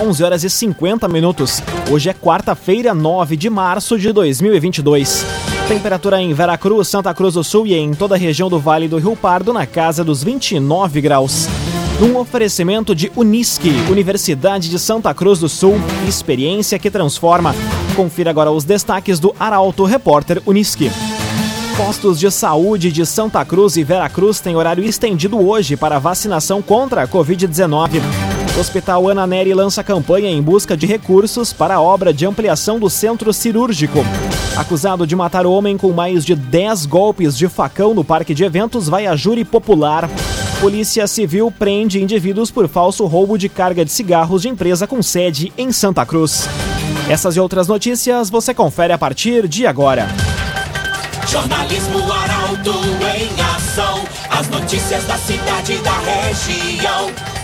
11 horas e 50 minutos. Hoje é quarta-feira, 9 de março de 2022. Temperatura em Veracruz, Santa Cruz do Sul e em toda a região do Vale do Rio Pardo na casa dos 29 graus. Num oferecimento de Unisque, Universidade de Santa Cruz do Sul, experiência que transforma. Confira agora os destaques do Arauto Repórter Unisque. Postos de saúde de Santa Cruz e Veracruz têm horário estendido hoje para vacinação contra a Covid-19. Hospital Ana Neri lança campanha em busca de recursos para a obra de ampliação do centro cirúrgico. Acusado de matar homem com mais de 10 golpes de facão no parque de eventos, vai a júri popular. Polícia Civil prende indivíduos por falso roubo de carga de cigarros de empresa com sede em Santa Cruz. Essas e outras notícias você confere a partir de agora. Jornalismo Arauto em ação. As notícias da cidade e da região.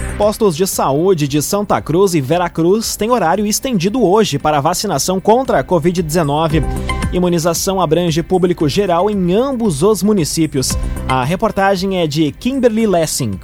Postos de saúde de Santa Cruz e Veracruz têm horário estendido hoje para vacinação contra a Covid-19. Imunização abrange público geral em ambos os municípios. A reportagem é de Kimberly Lessing.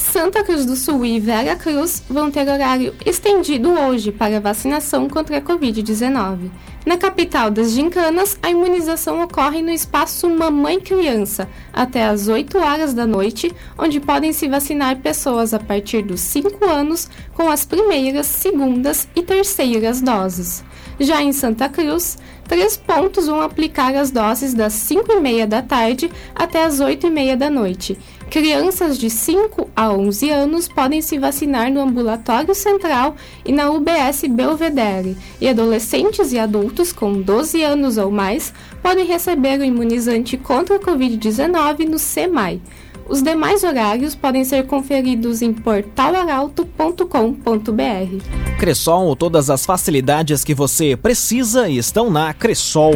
Santa Cruz do Sul e Vera Cruz vão ter horário estendido hoje para vacinação contra a Covid-19. Na capital das gincanas, a imunização ocorre no espaço Mamãe Criança, até às 8 horas da noite, onde podem se vacinar pessoas a partir dos 5 anos com as primeiras, segundas e terceiras doses. Já em Santa Cruz, três pontos vão aplicar as doses das 5 e meia da tarde até as 8 e meia da noite. Crianças de 5 a 11 anos podem se vacinar no Ambulatório Central e na UBS Belvedere, e adolescentes e adultos com 12 anos ou mais podem receber o imunizante contra a Covid-19 no SEMAI. Os demais horários podem ser conferidos em portalaralto.com.br. Cressol, todas as facilidades que você precisa estão na Cressol.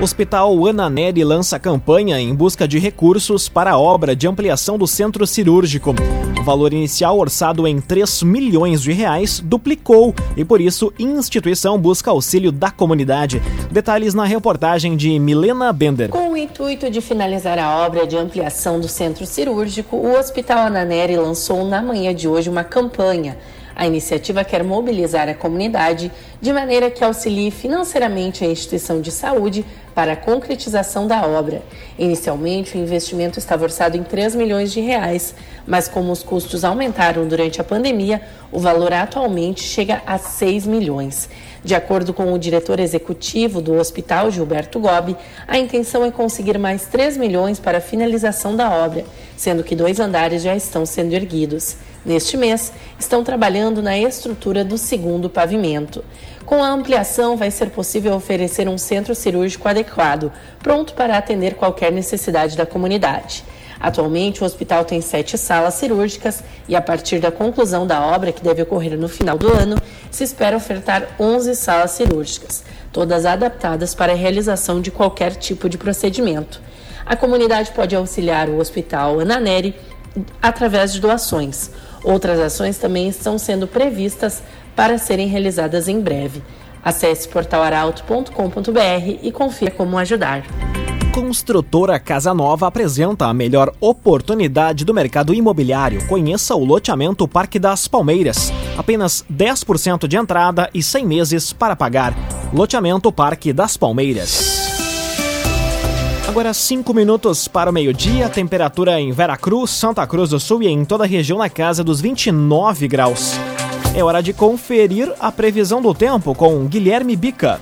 Hospital Ana Neri lança campanha em busca de recursos para a obra de ampliação do centro cirúrgico. O valor inicial orçado em 3 milhões de reais duplicou e por isso instituição busca auxílio da comunidade. Detalhes na reportagem de Milena Bender. Com o intuito de finalizar a obra de ampliação do centro cirúrgico, o Hospital Ana Neri lançou na manhã de hoje uma campanha a iniciativa quer mobilizar a comunidade de maneira que auxilie financeiramente a instituição de saúde para a concretização da obra. Inicialmente, o investimento estava orçado em 3 milhões de reais, mas como os custos aumentaram durante a pandemia, o valor atualmente chega a 6 milhões. De acordo com o diretor executivo do hospital, Gilberto Gobi, a intenção é conseguir mais 3 milhões para a finalização da obra, sendo que dois andares já estão sendo erguidos. Neste mês, estão trabalhando na estrutura do segundo pavimento. Com a ampliação, vai ser possível oferecer um centro cirúrgico adequado, pronto para atender qualquer necessidade da comunidade. Atualmente, o hospital tem sete salas cirúrgicas e, a partir da conclusão da obra, que deve ocorrer no final do ano, se espera ofertar 11 salas cirúrgicas, todas adaptadas para a realização de qualquer tipo de procedimento. A comunidade pode auxiliar o Hospital Ananeri através de doações. Outras ações também estão sendo previstas para serem realizadas em breve. Acesse portalaralto.com.br e confira como ajudar. Construtora Casa Nova apresenta a melhor oportunidade do mercado imobiliário. Conheça o loteamento Parque das Palmeiras. Apenas 10% de entrada e 100 meses para pagar. Loteamento Parque das Palmeiras. Agora 5 minutos para o meio-dia, temperatura em Veracruz, Santa Cruz do Sul e em toda a região na casa dos 29 graus. É hora de conferir a previsão do tempo com Guilherme Bica.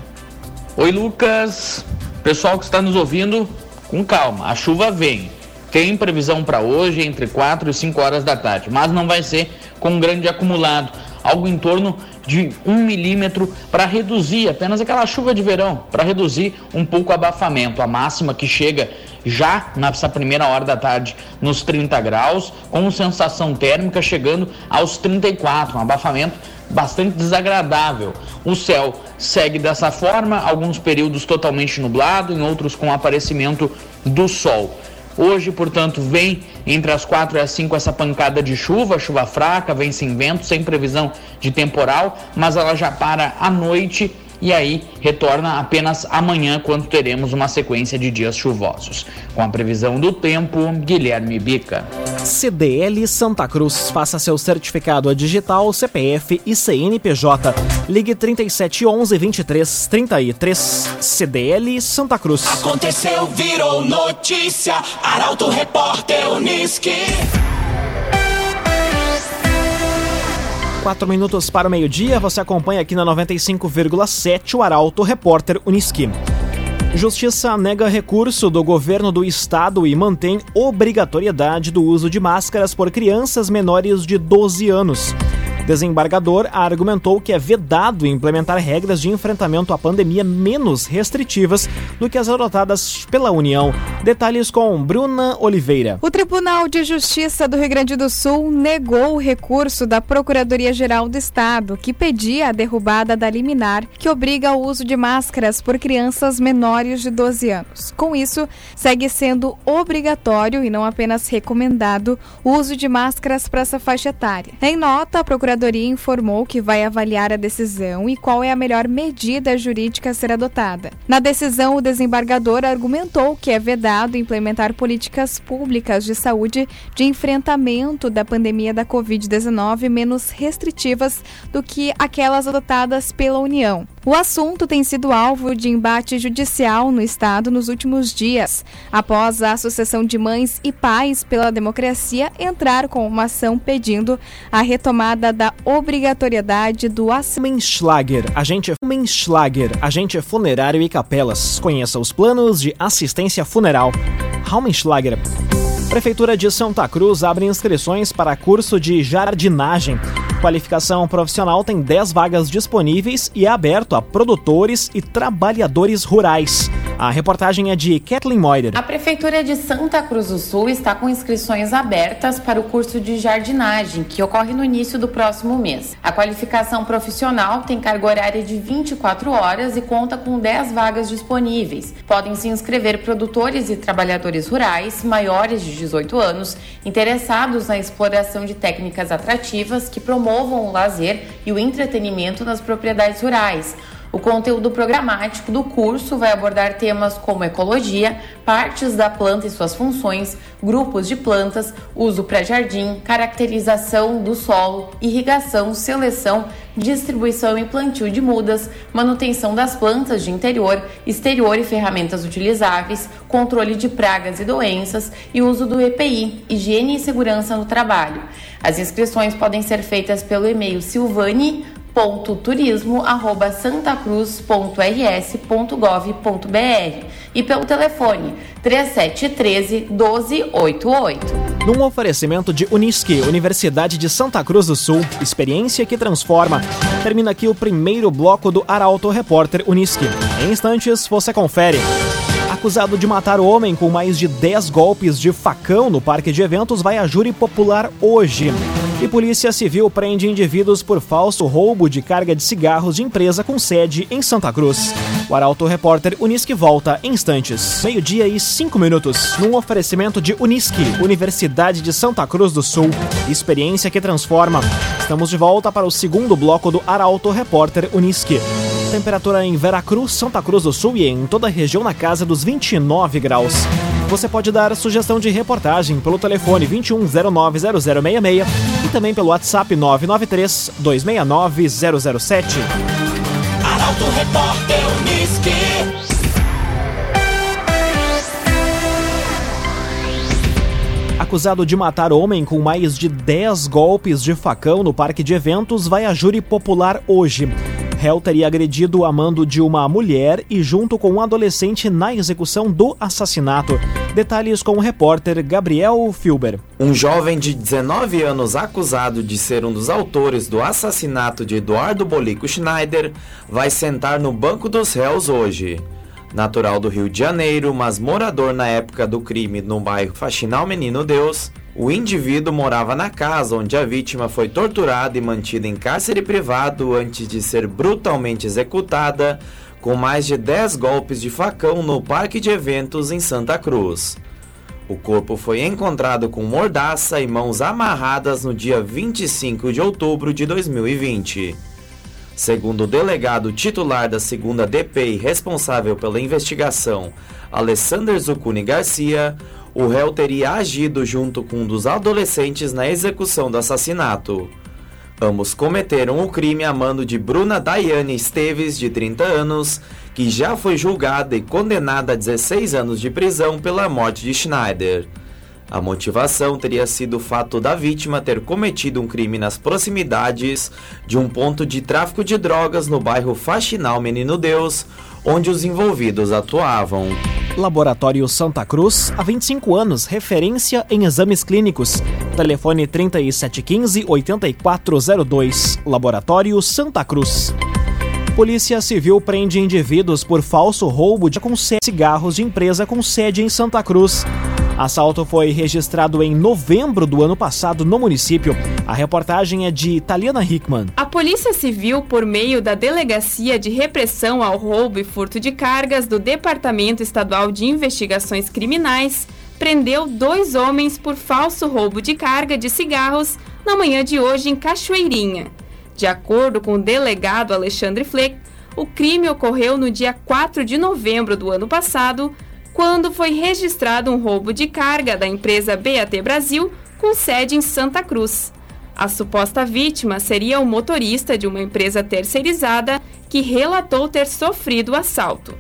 Oi, Lucas. Pessoal que está nos ouvindo, com calma, a chuva vem. Tem previsão para hoje entre 4 e 5 horas da tarde, mas não vai ser com um grande acumulado. algo em torno de um milímetro para reduzir apenas aquela chuva de verão, para reduzir um pouco o abafamento. A máxima que chega já nessa primeira hora da tarde nos 30 graus, com sensação térmica chegando aos 34, um abafamento bastante desagradável. O céu segue dessa forma, alguns períodos totalmente nublado, em outros com aparecimento do sol. Hoje, portanto, vem entre as 4 e as 5 essa pancada de chuva, chuva fraca, vem sem vento, sem previsão de temporal, mas ela já para à noite e aí retorna apenas amanhã, quando teremos uma sequência de dias chuvosos. Com a previsão do tempo, Guilherme Bica. CDL Santa Cruz. Faça seu certificado digital, CPF e CNPJ. Ligue 3711 2333. CDL Santa Cruz. Aconteceu, virou notícia. Arauto Repórter Uniski. Quatro minutos para o meio-dia, você acompanha aqui na 95,7 o Arauto Repórter Uniski. Justiça nega recurso do governo do estado e mantém obrigatoriedade do uso de máscaras por crianças menores de 12 anos. Desembargador argumentou que é vedado implementar regras de enfrentamento à pandemia menos restritivas do que as adotadas pela União. Detalhes com Bruna Oliveira. O Tribunal de Justiça do Rio Grande do Sul negou o recurso da Procuradoria-Geral do Estado, que pedia a derrubada da liminar que obriga o uso de máscaras por crianças menores de 12 anos. Com isso, segue sendo obrigatório e não apenas recomendado o uso de máscaras para essa faixa etária. Em nota, a Procuradoria Procuradoria informou que vai avaliar a decisão e qual é a melhor medida jurídica a ser adotada. Na decisão, o desembargador argumentou que é vedado implementar políticas públicas de saúde de enfrentamento da pandemia da Covid-19 menos restritivas do que aquelas adotadas pela União. O assunto tem sido alvo de embate judicial no Estado nos últimos dias, após a Associação de Mães e Pais pela Democracia entrar com uma ação pedindo a retomada da obrigatoriedade do Menschlager, agente Menschlager, agente funerário e capelas. Conheça os planos de assistência funeral. Raumenschlager. Prefeitura de Santa Cruz abre inscrições para curso de jardinagem. Qualificação profissional tem 10 vagas disponíveis e é aberto a produtores e trabalhadores rurais. A reportagem é de Kathleen Moider. A Prefeitura de Santa Cruz do Sul está com inscrições abertas para o curso de jardinagem, que ocorre no início do próximo mês. A qualificação profissional tem carga horária de 24 horas e conta com 10 vagas disponíveis. Podem se inscrever produtores e trabalhadores rurais maiores de 18 anos, interessados na exploração de técnicas atrativas que promovam o lazer e o entretenimento nas propriedades rurais o conteúdo programático do curso vai abordar temas como ecologia, partes da planta e suas funções, grupos de plantas, uso pré-jardim, caracterização do solo, irrigação, seleção, distribuição e plantio de mudas, manutenção das plantas de interior, exterior e ferramentas utilizáveis, controle de pragas e doenças e uso do EPI, higiene e segurança no trabalho. As inscrições podem ser feitas pelo e-mail silvani www.turismo@santacruz.rs.gov.br e pelo telefone 3713 1288. Num oferecimento de Unisque, Universidade de Santa Cruz do Sul, experiência que transforma. Termina aqui o primeiro bloco do Arauto Repórter Unisque. Em instantes, você confere. Acusado de matar o homem com mais de 10 golpes de facão no parque de eventos, vai a júri popular hoje. E Polícia Civil prende indivíduos por falso roubo de carga de cigarros de empresa com sede em Santa Cruz. O Arauto Repórter Unisque volta em instantes. Meio-dia e cinco minutos. Num oferecimento de Unisque, Universidade de Santa Cruz do Sul. Experiência que transforma. Estamos de volta para o segundo bloco do Arauto Repórter Unisque. Temperatura em Veracruz, Santa Cruz do Sul e em toda a região na casa dos 29 graus. Você pode dar sugestão de reportagem pelo telefone 21090066 e também pelo WhatsApp 993 269 007. Arauto Repórter Uniski. Acusado de matar homem com mais de 10 golpes de facão no parque de eventos, vai a júri popular hoje réu teria agredido a mando de uma mulher e junto com um adolescente na execução do assassinato. Detalhes com o repórter Gabriel Filber. Um jovem de 19 anos acusado de ser um dos autores do assassinato de Eduardo Bolico Schneider vai sentar no banco dos réus hoje. Natural do Rio de Janeiro, mas morador na época do crime no bairro Faxinal Menino Deus, o indivíduo morava na casa onde a vítima foi torturada e mantida em cárcere privado antes de ser brutalmente executada com mais de 10 golpes de facão no parque de eventos em Santa Cruz. O corpo foi encontrado com mordaça e mãos amarradas no dia 25 de outubro de 2020. Segundo o delegado titular da segunda DP responsável pela investigação, Alessander Zucuni Garcia, o réu teria agido junto com um dos adolescentes na execução do assassinato. Ambos cometeram o crime a mando de Bruna Daiane Esteves, de 30 anos, que já foi julgada e condenada a 16 anos de prisão pela morte de Schneider. A motivação teria sido o fato da vítima ter cometido um crime nas proximidades de um ponto de tráfico de drogas no bairro Faxinal Menino Deus, onde os envolvidos atuavam. Laboratório Santa Cruz, há 25 anos, referência em exames clínicos. Telefone 3715-8402. Laboratório Santa Cruz. Polícia Civil prende indivíduos por falso roubo de cigarros de empresa com sede em Santa Cruz. Assalto foi registrado em novembro do ano passado no município. A reportagem é de Taliana Hickman. A Polícia Civil, por meio da Delegacia de Repressão ao Roubo e Furto de Cargas do Departamento Estadual de Investigações Criminais, prendeu dois homens por falso roubo de carga de cigarros na manhã de hoje em Cachoeirinha. De acordo com o delegado Alexandre Fleck, o crime ocorreu no dia 4 de novembro do ano passado, quando foi registrado um roubo de carga da empresa BAT Brasil com sede em Santa Cruz. A suposta vítima seria o motorista de uma empresa terceirizada que relatou ter sofrido o assalto.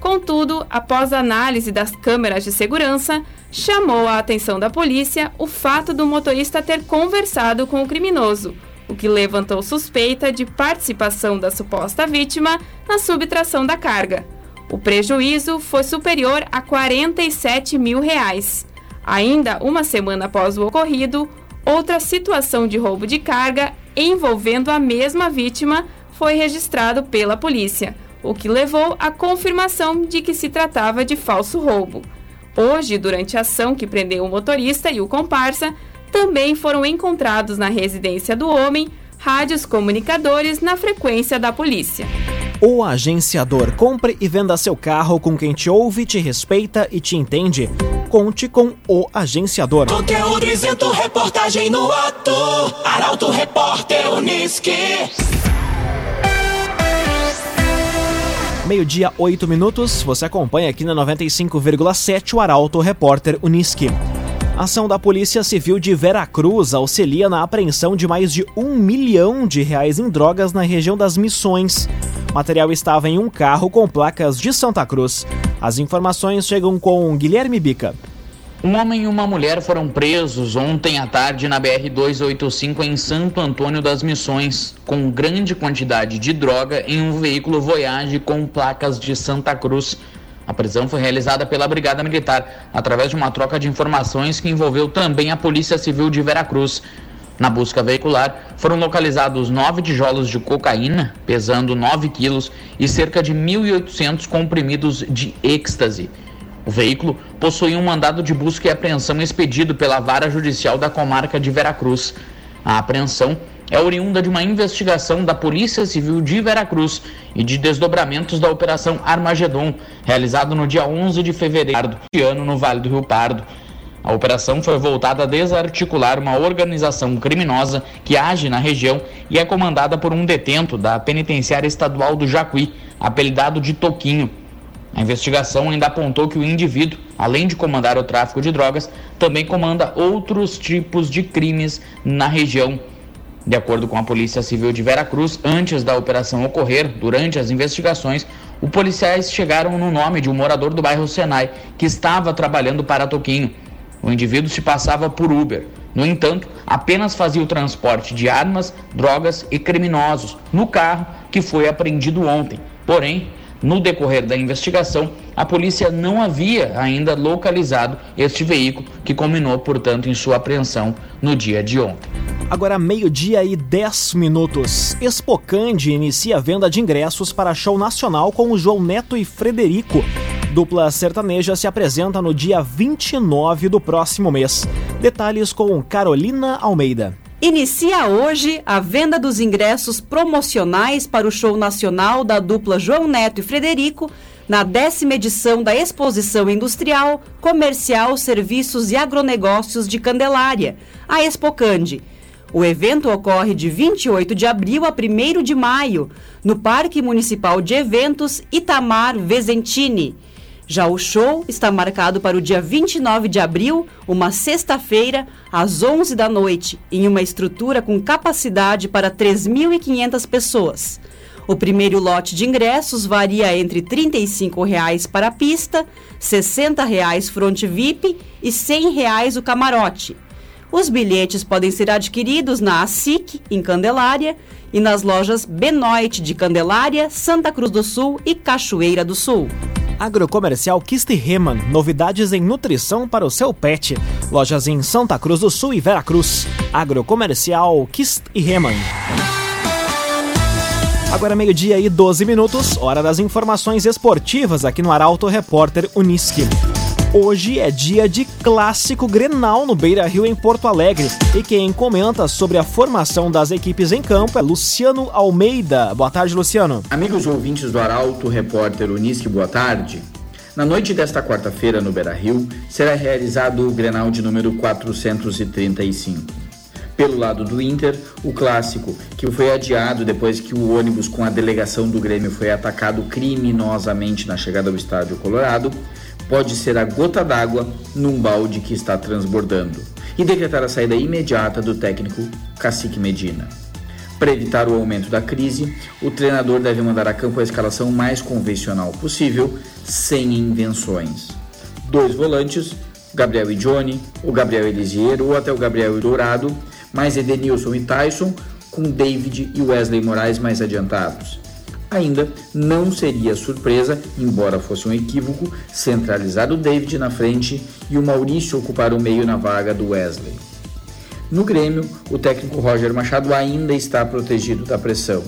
Contudo, após análise das câmeras de segurança, chamou a atenção da polícia o fato do motorista ter conversado com o criminoso, o que levantou suspeita de participação da suposta vítima na subtração da carga. O prejuízo foi superior a 47 mil reais. Ainda uma semana após o ocorrido, outra situação de roubo de carga envolvendo a mesma vítima foi registrado pela polícia, o que levou à confirmação de que se tratava de falso roubo. Hoje, durante a ação que prendeu o motorista e o comparsa, também foram encontrados na residência do homem rádios comunicadores na frequência da polícia. O agenciador. Compre e venda seu carro com quem te ouve, te respeita e te entende. Conte com o agenciador. Conteúdo isento, reportagem no ato. Arauto Repórter Uniski. Meio-dia, 8 minutos. Você acompanha aqui na 95,7 o Arauto Repórter Uniski. Ação da Polícia Civil de Veracruz auxilia na apreensão de mais de um milhão de reais em drogas na região das Missões. O material estava em um carro com placas de Santa Cruz. As informações chegam com Guilherme Bica. Um homem e uma mulher foram presos ontem à tarde na BR-285 em Santo Antônio das Missões, com grande quantidade de droga em um veículo Voyage com placas de Santa Cruz. A prisão foi realizada pela Brigada Militar através de uma troca de informações que envolveu também a Polícia Civil de Veracruz. Na busca veicular, foram localizados nove tijolos de cocaína, pesando 9 quilos, e cerca de 1.800 comprimidos de êxtase. O veículo possuía um mandado de busca e apreensão expedido pela Vara Judicial da Comarca de Veracruz. A apreensão é oriunda de uma investigação da Polícia Civil de Veracruz e de desdobramentos da Operação Armagedon, realizado no dia 11 de fevereiro de ano no Vale do Rio Pardo. A operação foi voltada a desarticular uma organização criminosa que age na região e é comandada por um detento da Penitenciária Estadual do Jacuí, apelidado de Toquinho. A investigação ainda apontou que o indivíduo, além de comandar o tráfico de drogas, também comanda outros tipos de crimes na região. De acordo com a Polícia Civil de Veracruz, antes da operação ocorrer, durante as investigações, os policiais chegaram no nome de um morador do bairro Senai que estava trabalhando para Toquinho. O indivíduo se passava por Uber. No entanto, apenas fazia o transporte de armas, drogas e criminosos no carro que foi apreendido ontem. Porém, No decorrer da investigação, a polícia não havia ainda localizado este veículo, que culminou, portanto, em sua apreensão no dia de ontem. Agora, meio-dia e 10 minutos. Expocande inicia a venda de ingressos para show nacional com o João Neto e Frederico. Dupla sertaneja se apresenta no dia 29 do próximo mês. Detalhes com Carolina Almeida. Inicia hoje a venda dos ingressos promocionais para o show nacional da dupla João Neto e Frederico na décima edição da Exposição Industrial, Comercial, Serviços e Agronegócios de Candelária, a Expocande. O evento ocorre de 28 de abril a 1 de maio, no Parque Municipal de Eventos Itamar Vezentini. Já o show está marcado para o dia 29 de abril, uma sexta-feira, às 11 da noite, em uma estrutura com capacidade para 3.500 pessoas. O primeiro lote de ingressos varia entre R$ 35,00 para a pista, R$ 60,00 fronte VIP e R$ 100,00 o camarote. Os bilhetes podem ser adquiridos na ASIC, em Candelária, e nas lojas Benoit de Candelária, Santa Cruz do Sul e Cachoeira do Sul. Agrocomercial Kist Reman, novidades em nutrição para o seu pet. Lojas em Santa Cruz do Sul e Veracruz. Agrocomercial Kist Reman. Agora meio-dia e 12 minutos, hora das informações esportivas aqui no Arauto Repórter Uniski. Hoje é dia de clássico Grenal no Beira Rio, em Porto Alegre. E quem comenta sobre a formação das equipes em campo é Luciano Almeida. Boa tarde, Luciano. Amigos ouvintes do Arauto, repórter Unisque, boa tarde. Na noite desta quarta-feira, no Beira Rio, será realizado o Grenal de número 435. Pelo lado do Inter, o clássico, que foi adiado depois que o ônibus com a delegação do Grêmio foi atacado criminosamente na chegada ao Estádio Colorado, pode ser a gota d'água num balde que está transbordando e decretar a saída imediata do técnico Cacique Medina. Para evitar o aumento da crise, o treinador deve mandar a campo a escalação mais convencional possível, sem invenções. Dois volantes, Gabriel e Johnny, o Gabriel Elisiero ou até o Gabriel Dourado, mais Edenilson e Tyson, com David e Wesley Moraes mais adiantados ainda não seria surpresa, embora fosse um equívoco, centralizar o David na frente e o Maurício ocupar o meio na vaga do Wesley. No Grêmio, o técnico Roger Machado ainda está protegido da pressão.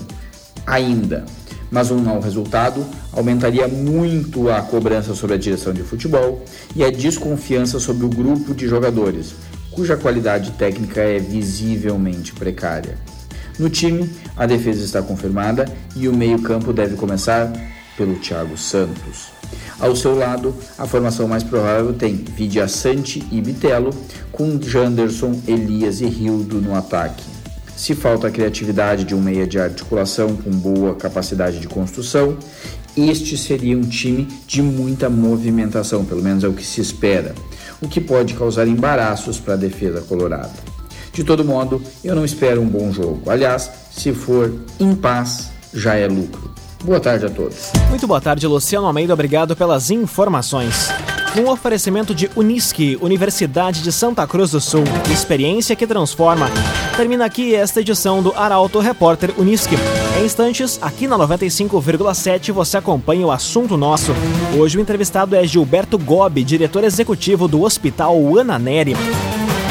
Ainda. Mas um mau resultado aumentaria muito a cobrança sobre a direção de futebol e a desconfiança sobre o grupo de jogadores, cuja qualidade técnica é visivelmente precária. No time, a defesa está confirmada e o meio-campo deve começar pelo Thiago Santos. Ao seu lado, a formação mais provável tem Vidia Sante e Bitelo, com Janderson, Elias e Rildo no ataque. Se falta a criatividade de um meia de articulação com boa capacidade de construção, este seria um time de muita movimentação, pelo menos é o que se espera, o que pode causar embaraços para a defesa colorada. De todo modo, eu não espero um bom jogo. Aliás, se for em paz, já é lucro. Boa tarde a todos. Muito boa tarde, Luciano Almeida. Obrigado pelas informações. Um oferecimento de Unisque, Universidade de Santa Cruz do Sul. Experiência que transforma. Termina aqui esta edição do Arauto Repórter Unisque. Em instantes, aqui na 95,7 você acompanha o assunto nosso. Hoje o entrevistado é Gilberto Gobi, diretor executivo do Hospital Ana Neri.